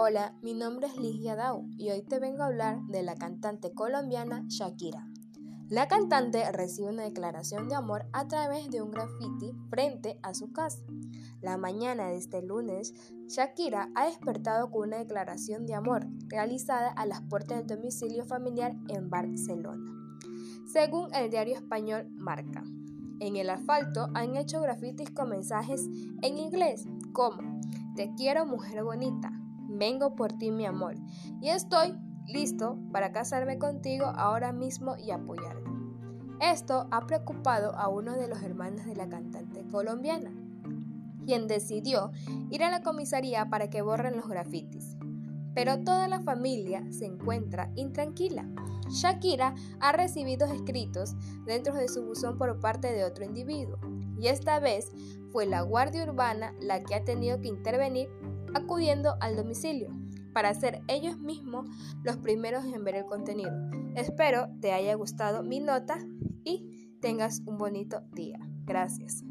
Hola, mi nombre es Ligia Dau y hoy te vengo a hablar de la cantante colombiana Shakira. La cantante recibe una declaración de amor a través de un graffiti frente a su casa. La mañana de este lunes, Shakira ha despertado con una declaración de amor realizada a las puertas del domicilio familiar en Barcelona. Según el diario español Marca, en el asfalto han hecho grafitis con mensajes en inglés como Te quiero mujer bonita, vengo por ti mi amor y estoy listo para casarme contigo ahora mismo y apoyarte. Esto ha preocupado a uno de los hermanos de la cantante colombiana, quien decidió ir a la comisaría para que borren los grafitis. Pero toda la familia se encuentra intranquila. Shakira ha recibido escritos dentro de su buzón por parte de otro individuo, y esta vez fue la Guardia Urbana la que ha tenido que intervenir acudiendo al domicilio para ser ellos mismos los primeros en ver el contenido. Espero te haya gustado mi nota y tengas un bonito día. Gracias.